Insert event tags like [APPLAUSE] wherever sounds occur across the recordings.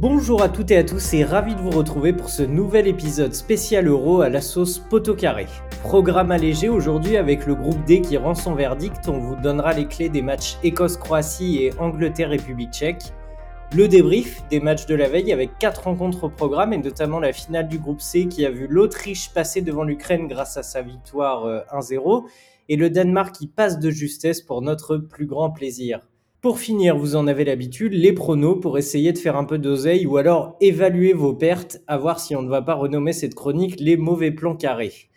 Bonjour à toutes et à tous et ravi de vous retrouver pour ce nouvel épisode spécial Euro à la sauce poteau carré. Programme allégé aujourd'hui avec le groupe D qui rend son verdict. On vous donnera les clés des matchs Écosse-Croatie et Angleterre-République tchèque. Le débrief des matchs de la veille avec quatre rencontres au programme et notamment la finale du groupe C qui a vu l'Autriche passer devant l'Ukraine grâce à sa victoire 1-0 euh, et le Danemark qui passe de justesse pour notre plus grand plaisir. Pour finir, vous en avez l'habitude, les pronos pour essayer de faire un peu d'oseille ou alors évaluer vos pertes, à voir si on ne va pas renommer cette chronique les mauvais plans carrés.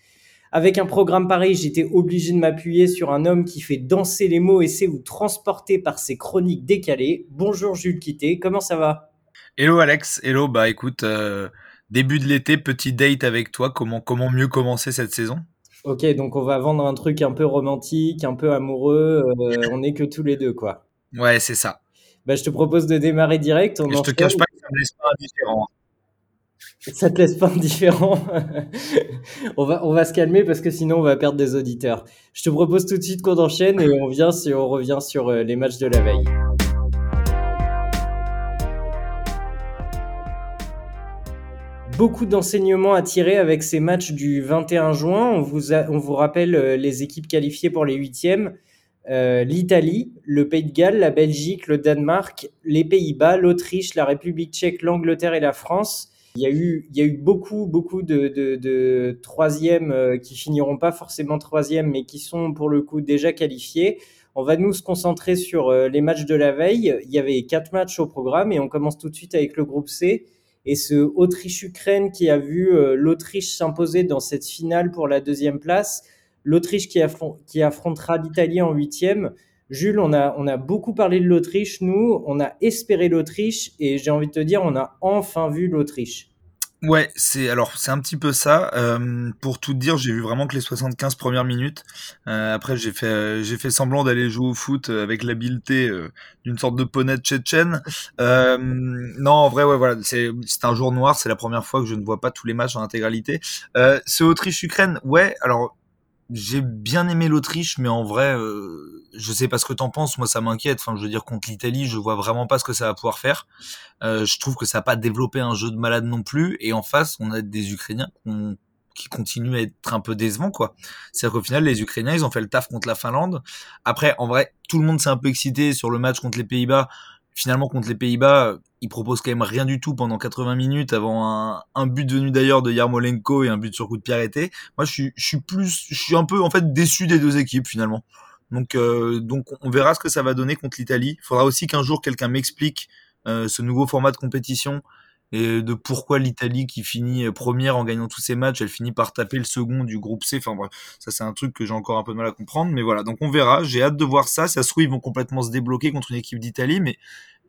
Avec un programme pareil, j'étais obligé de m'appuyer sur un homme qui fait danser les mots et sait vous transporter par ses chroniques décalées. Bonjour Jules Quitté, comment ça va? Hello Alex, hello, bah écoute, euh, début de l'été, petit date avec toi, comment, comment mieux commencer cette saison? Ok, donc on va vendre un truc un peu romantique, un peu amoureux, euh, [LAUGHS] on est que tous les deux quoi. Ouais, c'est ça. Bah, je te propose de démarrer direct. On je te cache pas que ça me laisse pas indifférent. [LAUGHS] Ça te laisse pas indifférent. [LAUGHS] on, va, on va se calmer parce que sinon on va perdre des auditeurs. Je te propose tout de suite qu'on enchaîne et on, vient, si on revient sur euh, les matchs de la veille. Beaucoup d'enseignements à tirer avec ces matchs du 21 juin. On vous, on vous rappelle euh, les équipes qualifiées pour les huitièmes. Euh, l'Italie, le Pays de Galles, la Belgique, le Danemark, les Pays-Bas, l'Autriche, la République tchèque, l'Angleterre et la France. Il y a eu, il y a eu beaucoup, beaucoup de, de, de troisièmes euh, qui finiront pas forcément troisième, mais qui sont pour le coup déjà qualifiés. On va nous se concentrer sur euh, les matchs de la veille. Il y avait quatre matchs au programme et on commence tout de suite avec le groupe C et ce Autriche-Ukraine qui a vu l'Autriche s'imposer dans cette finale pour la deuxième place l'Autriche qui, affrontera l'Italie en huitième. Jules, on a, beaucoup parlé de l'Autriche, nous, on a espéré l'Autriche et j'ai envie de te dire, on a enfin vu l'Autriche. Ouais, c'est alors c'est un petit peu ça. Euh, pour tout dire, j'ai vu vraiment que les 75 premières minutes. Euh, après, j'ai fait j'ai fait semblant d'aller jouer au foot avec l'habileté d'une sorte de poney tchétchène. Euh, non, en vrai, ouais, voilà, c'est c'est un jour noir. C'est la première fois que je ne vois pas tous les matchs en intégralité. Euh, ce Autriche-Ukraine, ouais. Alors j'ai bien aimé l'Autriche, mais en vrai, euh, je sais pas ce que t'en penses. Moi, ça m'inquiète. Enfin, je veux dire, contre l'Italie, je vois vraiment pas ce que ça va pouvoir faire. Euh, je trouve que ça n'a pas développé un jeu de malade non plus. Et en face, on a des Ukrainiens qui continuent à être un peu décevants, quoi. C'est-à-dire qu'au final, les Ukrainiens, ils ont fait le taf contre la Finlande. Après, en vrai, tout le monde s'est un peu excité sur le match contre les Pays-Bas finalement contre les Pays-Bas, il propose quand même rien du tout pendant 80 minutes avant un, un but venu d'ailleurs de Yarmolenko et un but sur coup de pied arrêté. Moi, je suis, je suis plus, je suis un peu en fait déçu des deux équipes finalement. Donc, euh, donc on verra ce que ça va donner contre l'Italie. Il faudra aussi qu'un jour quelqu'un m'explique euh, ce nouveau format de compétition et de pourquoi l'Italie qui finit première en gagnant tous ses matchs, elle finit par taper le second du groupe C. Enfin bref, ça c'est un truc que j'ai encore un peu de mal à comprendre, mais voilà. Donc on verra. J'ai hâte de voir ça. Ça se trouve ils vont complètement se débloquer contre une équipe d'Italie, mais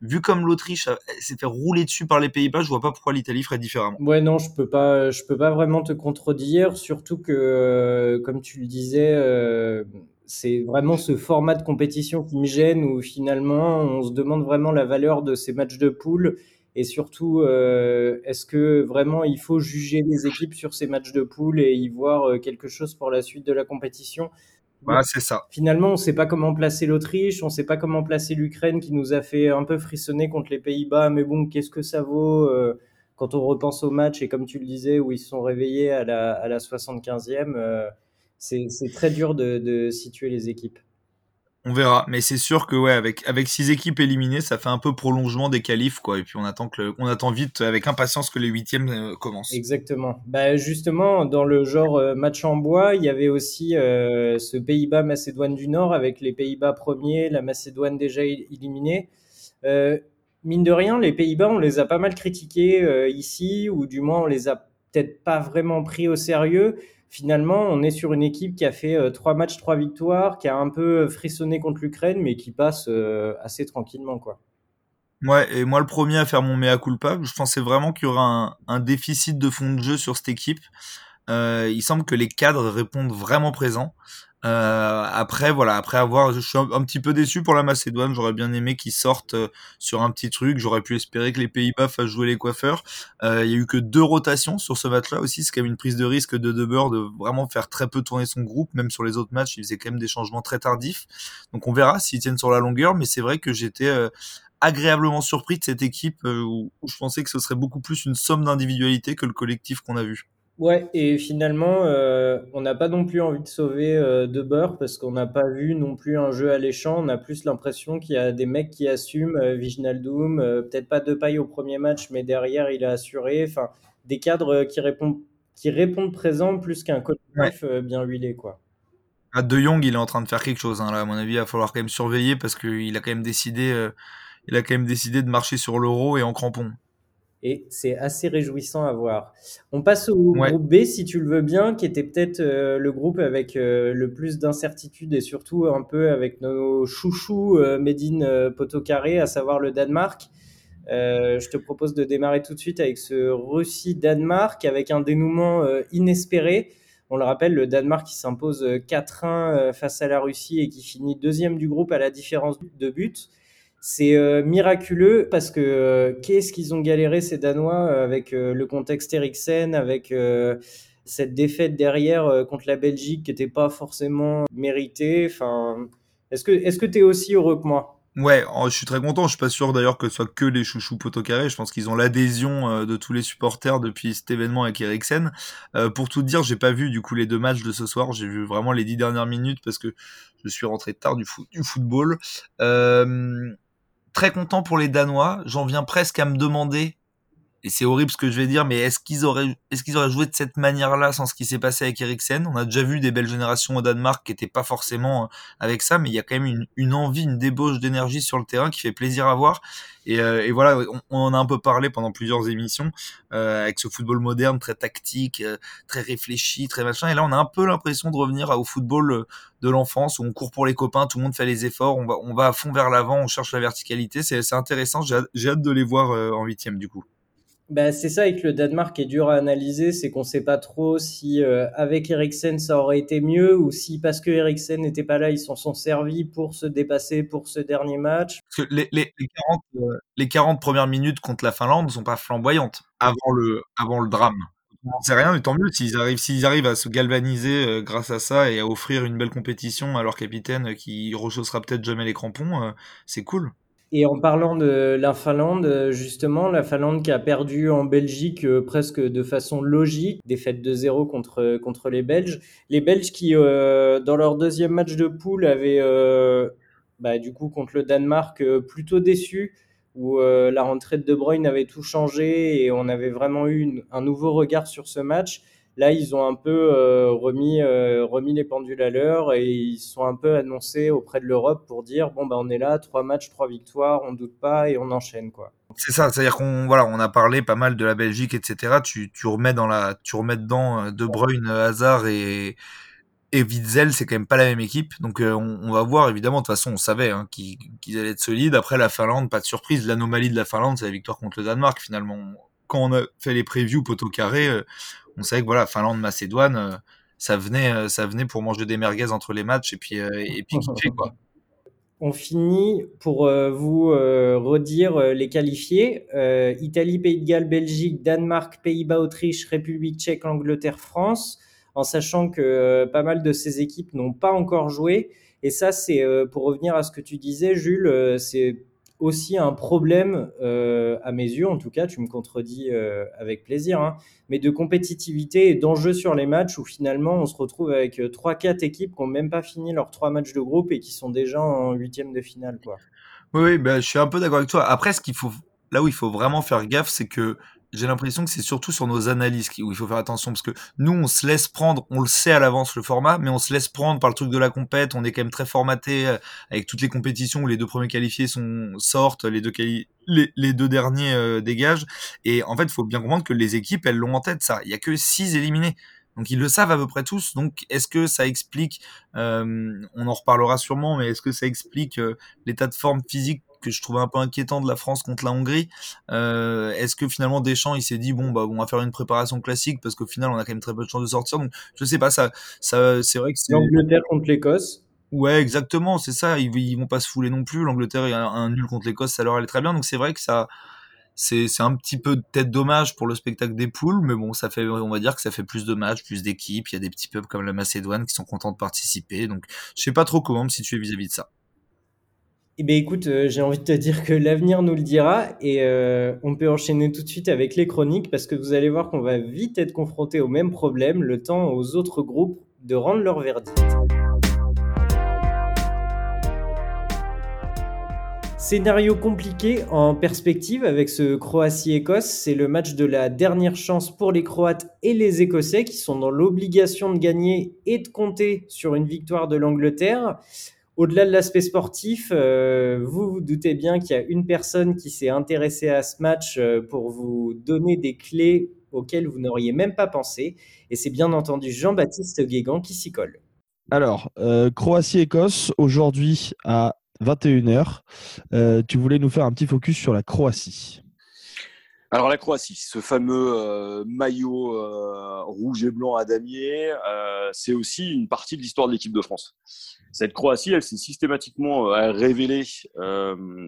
vu comme l'Autriche s'est fait rouler dessus par les Pays-Bas, je vois pas pourquoi l'Italie ferait différemment. Ouais, non, je peux pas, je peux pas vraiment te contredire, surtout que, euh, comme tu le disais, euh, c'est vraiment ce format de compétition qui me gêne où finalement on se demande vraiment la valeur de ces matchs de poule et surtout, euh, est-ce que vraiment il faut juger les équipes sur ces matchs de poule et y voir quelque chose pour la suite de la compétition? C'est ça. Finalement, on ne sait pas comment placer l'Autriche, on ne sait pas comment placer l'Ukraine qui nous a fait un peu frissonner contre les Pays-Bas. Mais bon, qu'est-ce que ça vaut euh, quand on repense au match et comme tu le disais, où ils se sont réveillés à la, à la 75e euh, C'est très dur de situer les équipes. On verra, mais c'est sûr que ouais, avec avec six équipes éliminées, ça fait un peu prolongement des qualifs quoi. Et puis on attend que on attend vite avec impatience que les huitièmes euh, commencent. Exactement. Bah justement, dans le genre euh, match en bois, il y avait aussi euh, ce Pays-Bas Macédoine du Nord avec les Pays-Bas premiers, la Macédoine déjà éliminée. mine de rien, les Pays-Bas, on les a pas mal critiqués ici, ou du moins on les a peut-être pas vraiment pris au sérieux finalement, on est sur une équipe qui a fait euh, trois matchs, trois victoires, qui a un peu frissonné contre l'Ukraine, mais qui passe euh, assez tranquillement, quoi. Ouais, et moi le premier à faire mon mea culpa, je pensais vraiment qu'il y aura un, déficit de fond de jeu sur cette équipe. Euh, il semble que les cadres répondent vraiment présents. Euh, après, voilà, après avoir, je suis un, petit peu déçu pour la Macédoine. J'aurais bien aimé qu'ils sortent euh, sur un petit truc. J'aurais pu espérer que les Pays-Bas fassent jouer les coiffeurs. Euh, il y a eu que deux rotations sur ce match-là aussi. C'est quand même une prise de risque de Debeur de vraiment faire très peu tourner son groupe. Même sur les autres matchs, il faisait quand même des changements très tardifs. Donc on verra s'ils tiennent sur la longueur. Mais c'est vrai que j'étais agréablement surpris de cette équipe où, je pensais que ce serait beaucoup plus une somme d'individualité que le collectif qu'on a vu. Ouais, et finalement, on n'a pas non plus envie de sauver De Boer parce qu'on n'a pas vu non plus un jeu alléchant. On a plus l'impression qu'il y a des mecs qui assument, Viginaldoum, peut-être pas de paille au premier match, mais derrière il a assuré. Enfin, des cadres qui répondent qui répondent présent plus qu'un collectif bien huilé, quoi. À ah, De Jong, il est en train de faire quelque chose. Hein, là, à mon avis, il va falloir quand même surveiller parce qu'il a quand même décidé, euh, il a quand même décidé de marcher sur l'euro et en crampon. Et c'est assez réjouissant à voir. On passe au groupe B, si tu le veux bien, qui était peut-être euh, le groupe avec euh, le plus d'incertitudes et surtout un peu avec nos chouchous Medine Potocaré, à savoir le Danemark. je te propose de démarrer tout de suite avec ce Russie-Danemark, avec un dénouement inespéré. On le rappelle, le Danemark qui s'impose 4-1 euh, euh, face à la Russie et qui finit deuxième du groupe à la différence de but. C'est euh, miraculeux parce que qu'est-ce qu'ils ont galéré ces Danois avec le contexte Eriksen, avec cette défaite derrière contre la Belgique qui n'était pas forcément méritée? Enfin, est-ce que est-ce que tu es aussi heureux que moi? Ouais, oh, je suis très content. Je suis pas sûr d'ailleurs que ce soit que les chouchous carré. Je pense qu'ils ont l'adhésion euh, de tous les supporters depuis cet événement avec Eriksen. Euh, pour tout dire, j'ai pas vu du coup les deux matchs de ce soir. J'ai vu vraiment les dix dernières minutes parce que je suis rentré tard du, du football. Euh, très content pour les Danois. J'en viens presque à me demander et c'est horrible ce que je vais dire, mais est-ce qu'ils auraient, est-ce qu'ils auraient joué de cette manière-là sans ce qui s'est passé avec Eriksen? On a déjà vu des belles générations au Danemark qui étaient pas forcément euh, avec ça, mais il y a quand même une, une envie, une débauche d'énergie sur le terrain qui fait plaisir à voir. Et, euh, et voilà, on, en a un peu parlé pendant plusieurs émissions euh, avec ce football moderne très tactique, euh, très réfléchi, très machin. Et là, on a un peu l'impression de revenir au football de l'enfance où on court pour les copains, tout le monde fait les efforts, on va, on va à fond vers l'avant, on cherche la verticalité. C'est, intéressant. J'ai, j'ai hâte de les voir en huitième du coup. Bah, c'est ça avec le Danemark qui est dur à analyser, c'est qu'on ne sait pas trop si euh, avec Eriksen ça aurait été mieux ou si parce que Eriksen n'était pas là, ils s'en sont servis pour se dépasser pour ce dernier match. Parce que les, les, les, 40, euh, premières minutes contre la Finlande ne sont pas flamboyantes avant le, drame. C'est rien, mais tant mieux s'ils arrivent, s'ils arrivent à se galvaniser euh, grâce à ça et à offrir une belle compétition à leur capitaine qui rechaussera peut-être jamais les crampons, c'est cool. Et en parlant de la Finlande, justement, la Finlande qui a perdu en Belgique euh, presque de façon logique, défaite de 0 contre, contre les Belges. Les Belges qui, euh, dans leur deuxième match de poule, avaient, euh, bah, du coup, contre le Danemark, plutôt déçu, où la rentrée de De Bruyne avait tout changé et on avait vraiment eu un nouveau regard sur ce match. Là, ils ont un peu euh, remis, euh, remis les pendules à l'heure et ils sont un peu annoncés auprès de l'Europe pour dire bon bah on est là, trois matchs, trois victoires, on doute pas et on enchaîne quoi. C'est ça, c'est-à-dire qu'on voilà, on a parlé pas mal de la Belgique, etc. Tu, tu remets dans la, tu remets dedans euh, De Bruyne, Hazard et et Witzel, c'est quand même pas la même équipe. Donc on, va voir, évidemment, de toute façon, on savait hein, qu'ils allaient être solides. Après la Finlande, pas de surprise. L'anomalie de la Finlande, c'est la victoire contre le Danemark, finalement. Quand on a fait les previews poteau carré, on savait que voilà, Finlande, Macédoine, euh, ça venait, euh, ça venait pour manger des merguez entre les matchs et puis, euh, et puis quoi. [LAUGHS] On finit pour vous redire les qualifiés. Italie, Pays de Galles, Belgique, Danemark, Pays-Bas, Autriche, République tchèque, Angleterre, France, en sachant que pas mal de ces équipes n'ont pas encore joué. Et ça, c'est pour revenir à ce que tu disais, Jules, c'est aussi un problème, euh, à mes yeux, en tout cas, tu me contredis euh, avec plaisir, hein, mais de compétitivité et d'enjeu sur les matchs où finalement on se retrouve avec 3-4 euh, équipes qui n'ont même pas fini leurs 3 matchs de groupe et qui sont déjà en huitième de finale. Quoi. Oui, bah, je suis un peu d'accord avec toi. Après, ce qu'il faut, là où il faut vraiment faire gaffe, c'est que j'ai l'impression que c'est surtout sur nos analyses où il faut faire attention parce que nous on se laisse prendre, on le sait à l'avance le format, mais on se laisse prendre par le truc de la compète. On est quand même très formaté euh, avec toutes les compétitions où les deux premiers qualifiés sont sortent, les deux les, les, deux derniers euh, dégagent. Et en fait, il faut bien comprendre que les équipes elles l'ont en tête ça. Il y a que six éliminés. Donc ils le savent à peu près tous. Donc est-ce que ça explique, euh, on en reparlera sûrement, mais est-ce que ça explique l'état de forme physique que je trouvais un peu inquiétant de la France contre la Hongrie. Euh, Est-ce que finalement Deschamps il s'est dit bon bah on va faire une préparation classique parce qu'au final on a quand même très peu de chances de sortir. Donc je sais pas ça, ça c'est vrai que c'est l'Angleterre contre l'Écosse. Ouais, exactement, c'est ça. Ils, ils vont pas se fouler non plus. L'Angleterre a un, nul contre l'Écosse, ça leur allait très bien. Donc c'est vrai que ça, c'est un petit peu peut-être dommage pour le spectacle des poules, mais bon, ça fait, on va dire que ça fait plus de matchs, plus d'équipes. Il y a des petits peuples comme la Macédoine qui sont contents de participer. Donc je sais pas trop comment me situer vis-à-vis -vis de ça. Eh bien, écoute, euh, j'ai envie de te dire que l'avenir nous le dira et euh, on peut enchaîner tout de suite avec les chroniques parce que vous allez voir qu'on va vite être confronté au même problème, le temps aux autres groupes de rendre leur verdict. Scénario compliqué en perspective avec ce Croatie-Écosse. C'est le match de la dernière chance pour les Croates et les Écossais qui sont dans l'obligation de gagner et de compter sur une victoire de l'Angleterre. Au-delà de l'aspect sportif, euh, vous vous doutez bien qu'il y a une personne qui s'est intéressée à ce match euh, pour vous donner des clés auxquelles vous n'auriez même pas pensé. Et c'est bien entendu Jean-Baptiste Guégan qui s'y colle. Alors, euh, Croatie-Écosse, aujourd'hui à 21h. Euh, tu voulais nous faire un petit focus sur la Croatie. Alors la Croatie, ce fameux euh, maillot euh, rouge et blanc à damier, c'est aussi une partie de l'histoire de l'équipe de France. Cette Croatie, elle s'est systématiquement révélée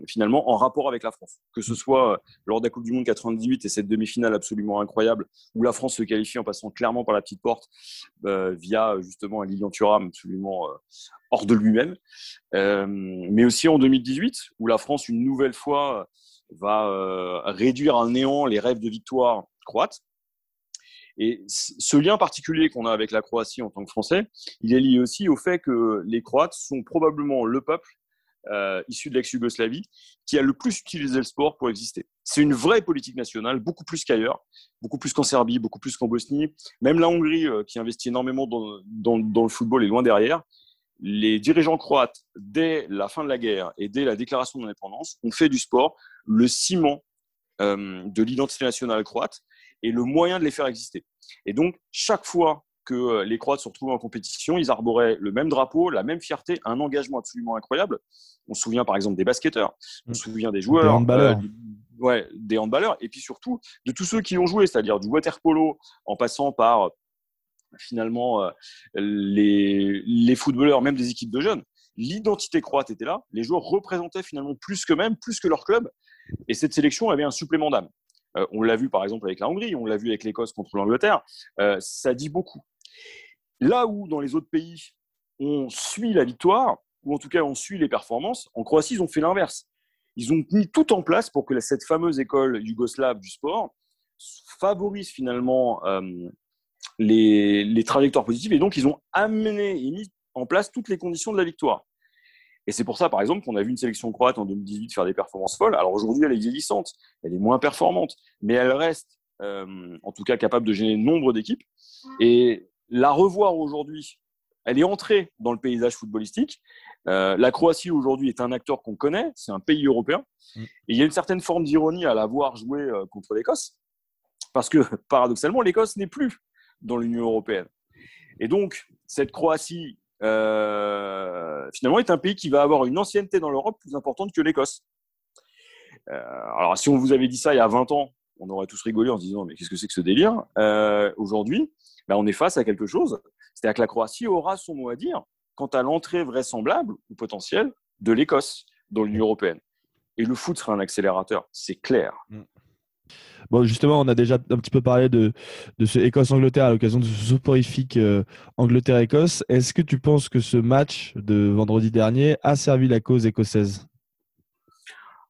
finalement en rapport avec la France, que ce soit lors de la Coupe du Monde 98 et cette demi-finale absolument incroyable où la France se qualifie en passant clairement par la petite porte via justement un Lilian Thuram absolument hors de lui-même. Euh, mais aussi en 2018, où la France, une nouvelle fois, va euh, réduire à néant les rêves de victoire croates. Et ce lien particulier qu'on a avec la Croatie en tant que Français, il est lié aussi au fait que les Croates sont probablement le peuple euh, issu de l'ex-Yougoslavie qui a le plus utilisé le sport pour exister. C'est une vraie politique nationale, beaucoup plus qu'ailleurs, beaucoup plus qu'en Serbie, beaucoup plus qu'en Bosnie. Même la Hongrie, qui investit énormément dans, le football, est loin derrière les dirigeants croates, dès la fin de la guerre et dès la déclaration d'indépendance, ont fait du sport le ciment euh, de l'identité nationale croate et le moyen de les faire exister. Et donc, chaque fois que euh, les Croates se retrouvaient en compétition, ils arboraient le même drapeau, la même fierté, un engagement absolument incroyable. On se souvient par exemple des basketteurs, on se souvient des joueurs, des handballeurs. Euh, ouais, des handballeurs, et puis surtout de tous ceux qui ont joué, c'est-à-dire du water polo, en passant par finalement les, les footballeurs, même des équipes de jeunes. L'identité croate était là. Les joueurs représentaient finalement plus que même, plus que leur club. Et cette sélection avait un supplément d'âme. Euh, on l'a vu par exemple avec la Hongrie, on l'a vu avec l'Écosse contre l'Angleterre. Euh, ça dit beaucoup. Là où dans les autres pays, on suit la victoire, ou en tout cas on suit les performances, en Croatie, ils ont fait l'inverse. Ils ont mis tout en place pour que cette fameuse école yougoslave du sport favorise finalement les, trajectoires positives. Et donc, ils ont amené et mis en place toutes les conditions de la victoire. Et c'est pour ça, par exemple, qu'on a vu une sélection croate en 2018 faire des performances folles. Alors aujourd'hui, elle est vieillissante, elle est moins performante, mais elle reste, euh, en tout cas, capable de gêner nombre d'équipes. Et la revoir aujourd'hui, elle est entrée dans le paysage footballistique. Euh, la Croatie aujourd'hui est un acteur qu'on connaît, c'est un pays européen. Mm. Et il y a une certaine forme d'ironie à la voir jouer euh, contre l'Écosse, parce que paradoxalement, l'Écosse n'est plus dans l'Union européenne. Et donc, cette Croatie, euh, finalement, est un pays qui va avoir une ancienneté dans l'Europe plus importante que l'Écosse. Euh, alors, si on vous avait dit ça il y a 20 ans, on aurait tous rigolé en se disant mais qu'est-ce que c'est que ce délire? Euh, Aujourd'hui, ben, on est face à quelque chose. C'est-à-dire que la Croatie aura son mot à dire quant à l'entrée vraisemblable ou potentielle de l'Écosse dans l'Union européenne. Et le foot sera un accélérateur, c'est clair. Mm. Bon, justement, on a déjà un petit peu parlé de, de ce Écosse-Angleterre à l'occasion de ce soporifique euh, Angleterre-Écosse. Est-ce que tu penses que ce match de vendredi dernier a servi la cause écossaise?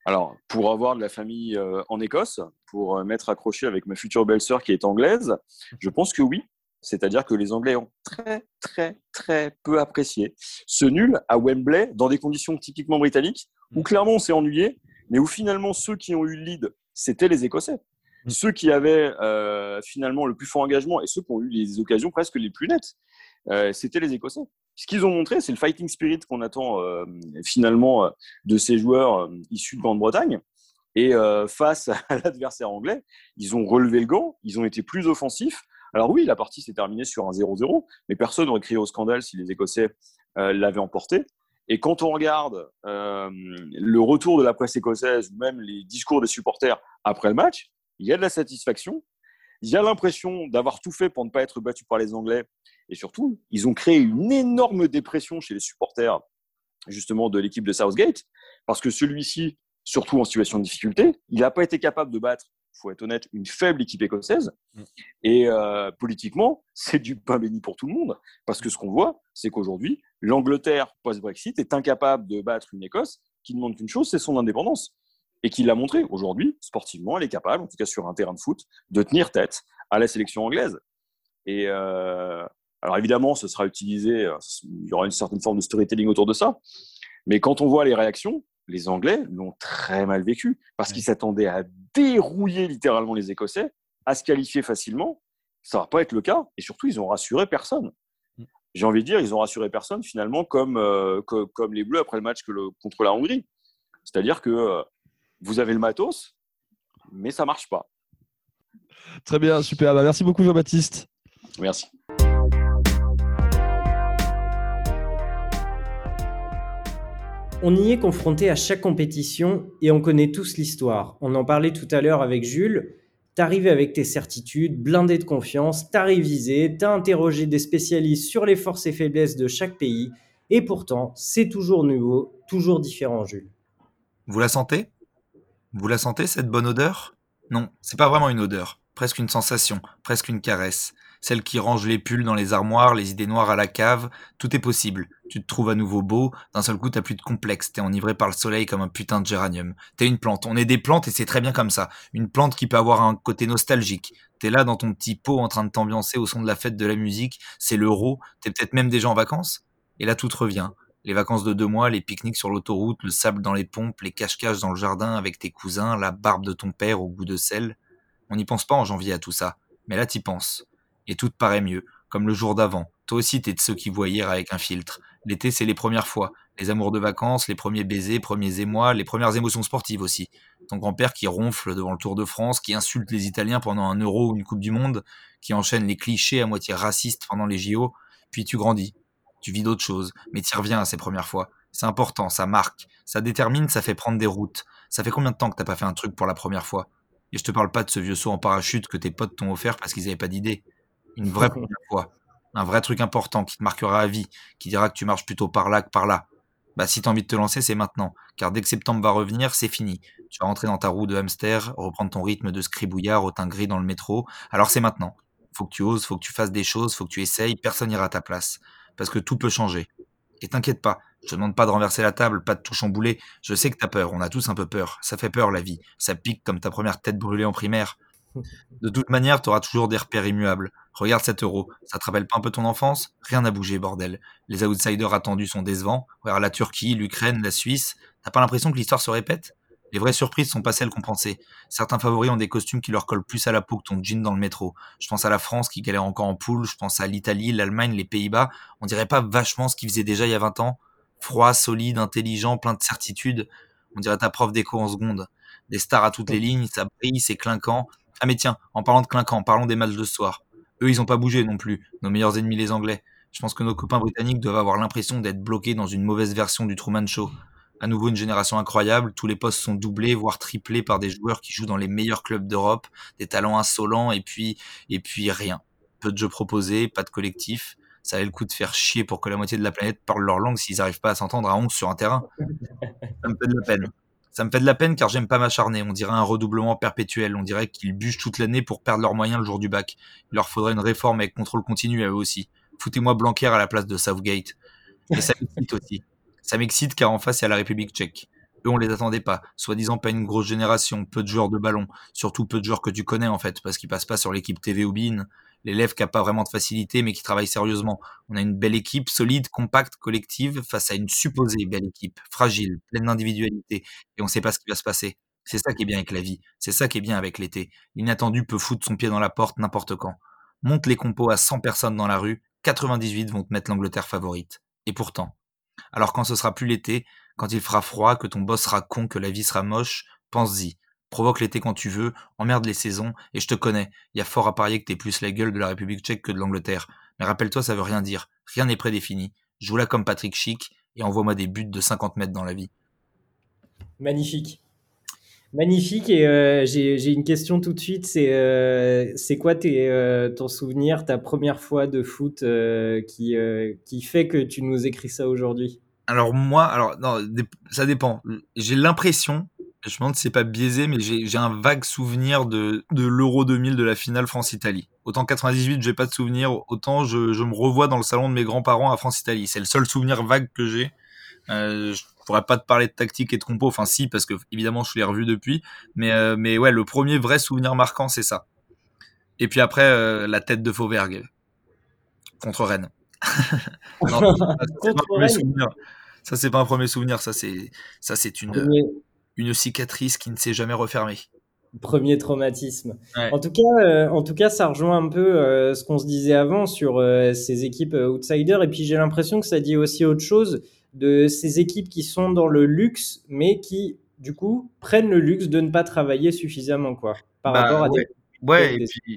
Alors, pour avoir de la famille euh, en Écosse, pour euh, m'être accroché avec ma future belle-sœur qui est anglaise, je pense que oui. C'est-à-dire que les Anglais ont très, très, très peu apprécié ce nul à Wembley dans des conditions typiquement britanniques, où clairement on s'est ennuyé, mais où finalement ceux qui ont eu le lead c'était les Écossais. Mm. Ceux qui avaient euh, finalement le plus fort engagement et ceux qui ont eu les occasions presque les plus nettes, euh, c'était les Écossais. Ce qu'ils ont montré, c'est le fighting spirit qu'on attend euh, finalement de ces joueurs issus de Grande-Bretagne. Et face à [LAUGHS] l'adversaire anglais, ils ont relevé le gant, ils ont été plus offensifs. Alors oui, la partie s'est terminée sur un 0-0, mais personne n'aurait crié au scandale si les Écossais l'avaient emporté. Et quand on regarde euh, le retour de la presse écossaise ou même les discours des supporters après le match, il y a de la satisfaction. Il y a l'impression d'avoir tout fait pour ne pas être battu par les Anglais. Et surtout, ils ont créé une énorme dépression chez les supporters justement de l'équipe de Southgate, parce que celui-ci, surtout en situation de difficulté, il n'a pas été capable de battre faut être honnête, une faible équipe écossaise. Mm. Et euh, politiquement, c'est du pain béni pour tout le monde, parce que ce qu'on voit, c'est qu'aujourd'hui, l'Angleterre, post-Brexit, est incapable de battre une Écosse qui ne demande qu'une chose, c'est son indépendance. Et qui l'a montré. Aujourd'hui, sportivement, elle est capable, en tout cas sur un terrain de foot, de tenir tête à la sélection anglaise. Et euh, alors évidemment, ce sera utilisé, euh, il y aura une certaine forme de storytelling autour de ça. Mais quand on voit les réactions, les Anglais l'ont très mal vécu parce qu'ils s'attendaient à dérouiller littéralement les Écossais, à se qualifier facilement. Ça va pas être le cas. Et surtout, ils ont rassuré personne. Mm. J'ai envie de dire, ils ont rassuré personne finalement comme, euh, comme, les Bleus après le match que le, contre la Hongrie. C'est-à-dire que vous avez le matos, mais ça marche pas. Très bien, super. Bah, merci beaucoup Jean-Baptiste. Merci. On y est confronté à chaque compétition et on connaît tous l'histoire. On en parlait tout à l'heure avec Jules. T'arrives avec tes certitudes, blindé de confiance, t'as révisé, t'as interrogé des spécialistes sur les forces et faiblesses de chaque pays, et pourtant, c'est toujours nouveau, toujours différent, Jules. Vous la sentez? Vous la sentez, cette bonne odeur? Non, c'est pas vraiment une odeur presque une sensation, presque une caresse. Celle qui range les pulls dans les armoires, les idées noires à la cave, tout est possible. Tu te trouves à nouveau beau, d'un seul coup t'as plus de complexe, t'es enivré par le soleil comme un putain de géranium. T'es une plante, on est des plantes et c'est très bien comme ça. Une plante qui peut avoir un côté nostalgique. T'es là dans ton petit pot en train de t'ambiancer au son de la fête de la musique, c'est l'euro, t'es peut-être même déjà en vacances. Et là tout revient. Les vacances de deux mois, les pique-niques sur l'autoroute, le sable dans les pompes, les cache-caches dans le jardin avec tes cousins, la barbe de ton père au goût de sel. On n'y pense pas en janvier à tout ça, mais là t'y penses. Et tout paraît mieux, comme le jour d'avant. Toi aussi t'es de ceux qui hier avec un filtre. L'été c'est les premières fois, les amours de vacances, les premiers baisers, premiers émois, les premières émotions sportives aussi. Ton grand-père qui ronfle devant le Tour de France, qui insulte les Italiens pendant un Euro ou une Coupe du Monde, qui enchaîne les clichés à moitié racistes pendant les JO, puis tu grandis. Tu vis d'autres choses, mais t'y reviens à ces premières fois. C'est important, ça marque, ça détermine, ça fait prendre des routes. Ça fait combien de temps que t'as pas fait un truc pour la première fois? Et je te parle pas de ce vieux saut en parachute que tes potes t'ont offert parce qu'ils avaient pas d'idée. Une vraie première fois. Un vrai truc important qui te marquera à vie, qui dira que tu marches plutôt par là que par là. Bah si t'as envie de te lancer, c'est maintenant. Car dès que septembre va revenir, c'est fini. Tu vas rentrer dans ta roue de hamster, reprendre ton rythme de scribouillard au teint gris dans le métro. Alors c'est maintenant. Faut que tu oses, faut que tu fasses des choses, faut que tu essayes, personne n'ira à ta place. Parce que tout peut changer. Et t'inquiète pas, je te demande pas de renverser la table, pas de tout chambouler. Je sais que t'as peur, on a tous un peu peur. Ça fait peur la vie. Ça pique comme ta première tête brûlée en primaire. De toute manière, t'auras toujours des repères immuables. Regarde cet euro. Ça te rappelle pas un peu ton enfance? Rien n'a bougé, bordel. Les outsiders attendus sont décevants. Regarde la Turquie, l'Ukraine, la Suisse. T'as pas l'impression que l'histoire se répète? Les vraies surprises sont pas celles qu'on pensait. Certains favoris ont des costumes qui leur collent plus à la peau que ton jean dans le métro. Je pense à la France qui galère encore en poule, je pense à l'Italie, l'Allemagne, les Pays-Bas. On dirait pas vachement ce qu'ils faisaient déjà il y a 20 ans Froid, solide, intelligent, plein de certitude. On dirait ta prof d'écho en seconde. Des stars à toutes les lignes, ça brille, c'est clinquant. Ah mais tiens, en parlant de clinquant, parlons des matchs de ce soir. Eux, ils ont pas bougé non plus, nos meilleurs ennemis les Anglais. Je pense que nos copains britanniques doivent avoir l'impression d'être bloqués dans une mauvaise version du Truman Show à nouveau une génération incroyable. Tous les postes sont doublés, voire triplés par des joueurs qui jouent dans les meilleurs clubs d'Europe, des talents insolents et puis et puis rien. Peu de jeux proposés, pas de collectif. Ça avait le coup de faire chier pour que la moitié de la planète parle leur langue s'ils n'arrivent pas à s'entendre à 11 sur un terrain. Ça me fait de la peine. Ça me fait de la peine car j'aime pas m'acharner. On dirait un redoublement perpétuel. On dirait qu'ils bûchent toute l'année pour perdre leurs moyens le jour du bac. Il leur faudrait une réforme avec contrôle continu à eux aussi. Foutez-moi Blanquer à la place de Southgate. Et ça [LAUGHS] aussi. Ça m'excite car en face, il y a la République tchèque. Eux, on les attendait pas. Soi-disant pas une grosse génération, peu de joueurs de ballon, surtout peu de joueurs que tu connais en fait, parce qu'ils passent pas sur l'équipe TV ou BIN. L'élève qui a pas vraiment de facilité, mais qui travaille sérieusement. On a une belle équipe, solide, compacte, collective, face à une supposée belle équipe, fragile, pleine d'individualité, et on sait pas ce qui va se passer. C'est ça qui est bien avec la vie. C'est ça qui est bien avec l'été. L'inattendu peut foutre son pied dans la porte n'importe quand. Monte les compos à 100 personnes dans la rue, 98 vont te mettre l'Angleterre favorite. Et pourtant, alors quand ce sera plus l'été, quand il fera froid, que ton boss sera con, que la vie sera moche, pense-y. Provoque l'été quand tu veux, emmerde les saisons, et je te connais. Il y a fort à parier que t'es plus la gueule de la République tchèque que de l'Angleterre. Mais rappelle-toi, ça veut rien dire. Rien n'est prédéfini. Joue là comme Patrick Chic et envoie-moi des buts de 50 mètres dans la vie. Magnifique. Magnifique. Et euh, j'ai une question tout de suite. C'est euh, quoi tes, euh, ton souvenir, ta première fois de foot qui, qui fait que tu nous écris ça aujourd'hui? Alors moi, alors non, ça dépend. J'ai l'impression, je me demande si c'est pas biaisé, mais j'ai un vague souvenir de, de l'Euro 2000 de la finale France-Italie. Autant 98, j'ai pas de souvenir, autant je, je, me revois dans le salon de mes grands-parents à France-Italie. C'est le seul souvenir vague que j'ai. Euh, pourrais pas te parler de tactique et de compo. Enfin, si, parce que évidemment, je l'ai revu depuis. Mais, euh, mais ouais, le premier vrai souvenir marquant, c'est ça. Et puis après, euh, la tête de Fauvergue contre Rennes. [LAUGHS] non, ça, c'est pas un premier souvenir. Ça, c'est pas un premier souvenir. Ça, c'est, une, une cicatrice qui ne s'est jamais refermée. premier traumatisme. Ouais. En tout cas, euh, en tout cas, ça rejoint un peu euh, ce qu'on se disait avant sur euh, ces équipes outsiders. Et puis j'ai l'impression que ça dit aussi autre chose de ces équipes qui sont dans le luxe, mais qui du coup prennent le luxe de ne pas travailler suffisamment, quoi, par Bah, rapport à ouais. des, Ouais, et puis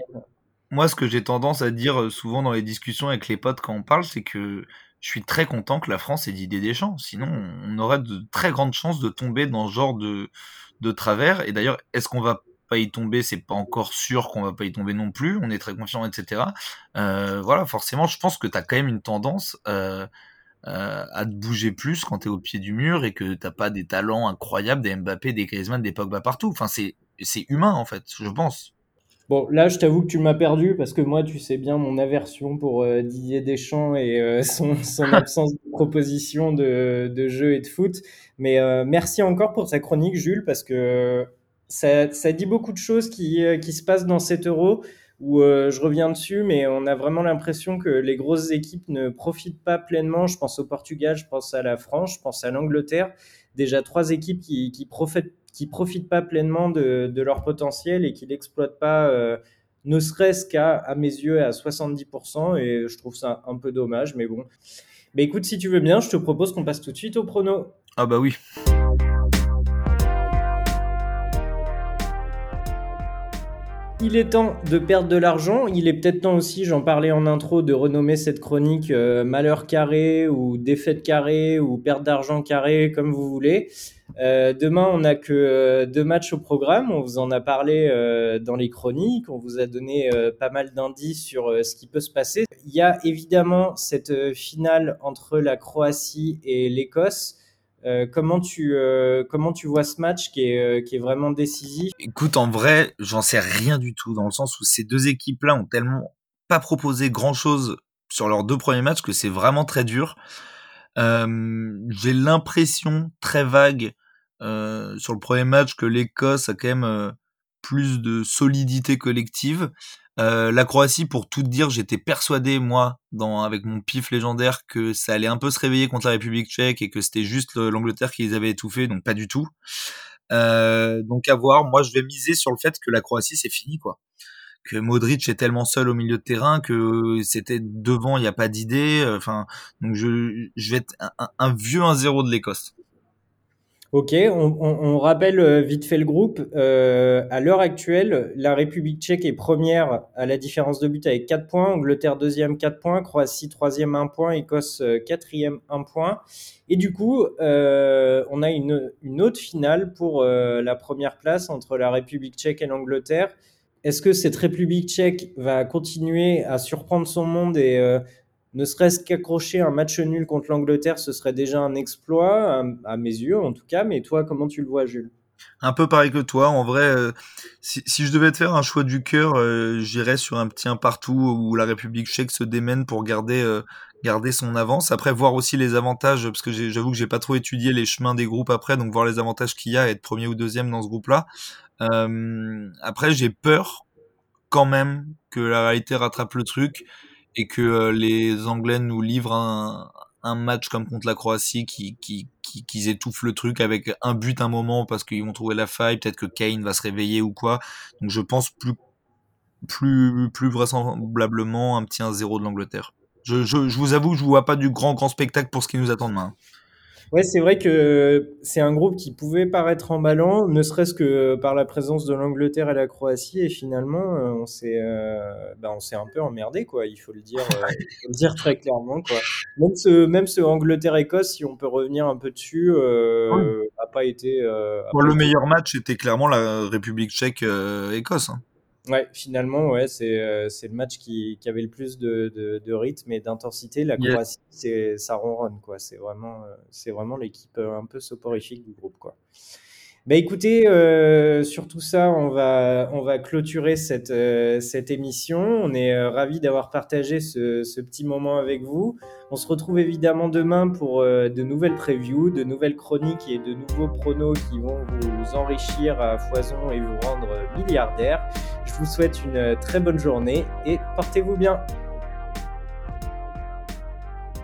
moi, ce que j'ai tendance à dire souvent dans les discussions avec les potes quand on parle, c'est que je suis très content que la France ait Didier Deschamps. Sinon, on aurait de très grandes chances de tomber dans ce genre de, de travers. Et d'ailleurs, est-ce qu'on va pas y tomber? C'est pas encore sûr qu'on va pas y tomber non plus. On est très confiant, etc. Euh, voilà, forcément, je pense que tu as quand même une tendance euh, euh, à te bouger plus quand tu es au pied du mur et que t'as pas des talents incroyables, des Mbappé, des Griezmann, des Pogba partout. Enfin, c'est humain en fait, je pense. Bon, là, je t'avoue que tu m'as perdu parce que moi, tu sais bien mon aversion pour euh, Didier Deschamps et euh, [LAUGHS] son, son [LAUGHS] absence de proposition de, de jeu et de foot. Mais euh, merci encore pour ta chronique, Jules, parce que ça, ça dit beaucoup de choses qui, qui se passent dans cet euro où je reviens dessus, mais on a vraiment l'impression que les grosses équipes ne profitent pas pleinement. Je pense au Portugal, je pense à la France, je pense à l'Angleterre. Déjà trois équipes qui, qui profitent qui profitent pas pleinement de, leur potentiel et qui l'exploitent pas, euh, ne serait-ce qu'à à mes yeux à 70%. Et je trouve ça un peu dommage, mais bon. Mais écoute, si tu veux bien, je te propose qu'on passe tout de suite au prono. Ah bah oui. Il est temps de perdre de l'argent. Il est peut-être temps aussi, j'en parlais en intro, de renommer cette chronique euh, malheur carré ou défaite carré ou perte d'argent carré, comme vous voulez. Euh, demain, on n'a que euh, deux matchs au programme. On vous en a parlé euh, dans les chroniques. On vous a donné euh, pas mal d'indices sur ce qui peut se passer. Il y a évidemment cette finale entre la Croatie et l'Écosse. Euh, comment, tu, euh, comment tu vois ce match qui est, euh, qui est vraiment décisif? Écoute, en vrai, j'en sais rien du tout, dans le sens où ces deux équipes-là ont tellement pas proposé grand-chose sur leurs deux premiers matchs que c'est vraiment très dur. J'ai l'impression, très vague, sur le premier match, que l'Écosse a quand même plus de solidité collective. Euh, la Croatie, pour tout dire, j'étais persuadé, moi, dans, avec mon pif légendaire, que ça allait un peu se réveiller contre la République tchèque et que c'était juste le- l'Angleterre qui les avait étouffés, donc pas du tout. Euh, donc à voir. Moi, je vais miser sur le fait que la Croatie, c'est fini, quoi. Que Modric est tellement seul au milieu de terrain que c'était devant, il n'y a pas d'idée. Enfin, donc je, je vais être un, un- un vieux 1-0 de l'Écosse. Ok, on, rappelle euh, vite fait le groupe. Euh, à l'heure actuelle, la République tchèque est première à la différence de but avec 4 points, Angleterre deuxième 4 points, Croatie troisième 1 point, Écosse euh, quatrième 1 point. Et du coup, on a une, autre finale pour la première place entre la République tchèque et l'Angleterre. Est-ce que cette République tchèque va continuer à surprendre son monde et ne serait-ce qu'accrocher un match nul contre l'Angleterre, ce serait déjà un exploit, à, mes yeux en tout cas. Mais toi, comment tu le vois, Jules? Un peu pareil que toi. En vrai, euh, si, je devais te faire un choix du cœur, euh, j'irais sur un petit partout où la République tchèque se démène pour garder, euh, garder son avance. Après, voir aussi les avantages, parce que j'avoue que j'ai pas trop étudié les chemins des groupes après, donc voir les avantages qu'il y a être premier ou deuxième dans ce groupe-là. Après, j'ai peur quand même que la réalité rattrape le truc et que euh, les Anglais nous livrent un, match comme contre la Croatie qui, qui, qui, qu'ils étouffent le truc avec un but un moment parce qu'ils vont trouver la faille, peut-être que Kane va se réveiller ou quoi. Donc je pense plus, plus, plus vraisemblablement un petit 1-0 de l'Angleterre. Je, je, vous avoue, je vois pas du grand grand spectacle pour ce qui nous attend demain. Ouais, c'est vrai que c'est un groupe qui pouvait paraître emballant, ne serait-ce que par la présence de l'Angleterre et la Croatie, et finalement, euh, on s'est, euh, ben, on s'est un peu emmerdé, quoi. Il faut le dire, euh, faut le dire très clairement, quoi. Même ce, même ce Angleterre-Écosse, si on peut revenir un peu dessus, euh, a pas été. euh, a Bon, pas le été- meilleur match était clairement la République tchèque-Écosse. hein. Ouais, finalement, ouais, c'est euh, c'est le match qui, qui avait le plus de, de, de rythme et d'intensité. La Yes. Croatie, c'est ça ronronne, quoi. C'est vraiment, euh, c'est vraiment l'équipe euh, un peu soporifique du groupe, quoi. Bah écoutez, euh, sur tout ça, on va, clôturer cette, euh, cette émission. On est euh, ravis d'avoir partagé ce, petit moment avec vous. On se retrouve évidemment demain pour de nouvelles previews, de nouvelles chroniques et de nouveaux pronos qui vont vous enrichir à foison et vous rendre milliardaire. Je vous souhaite une très bonne journée et portez-vous bien.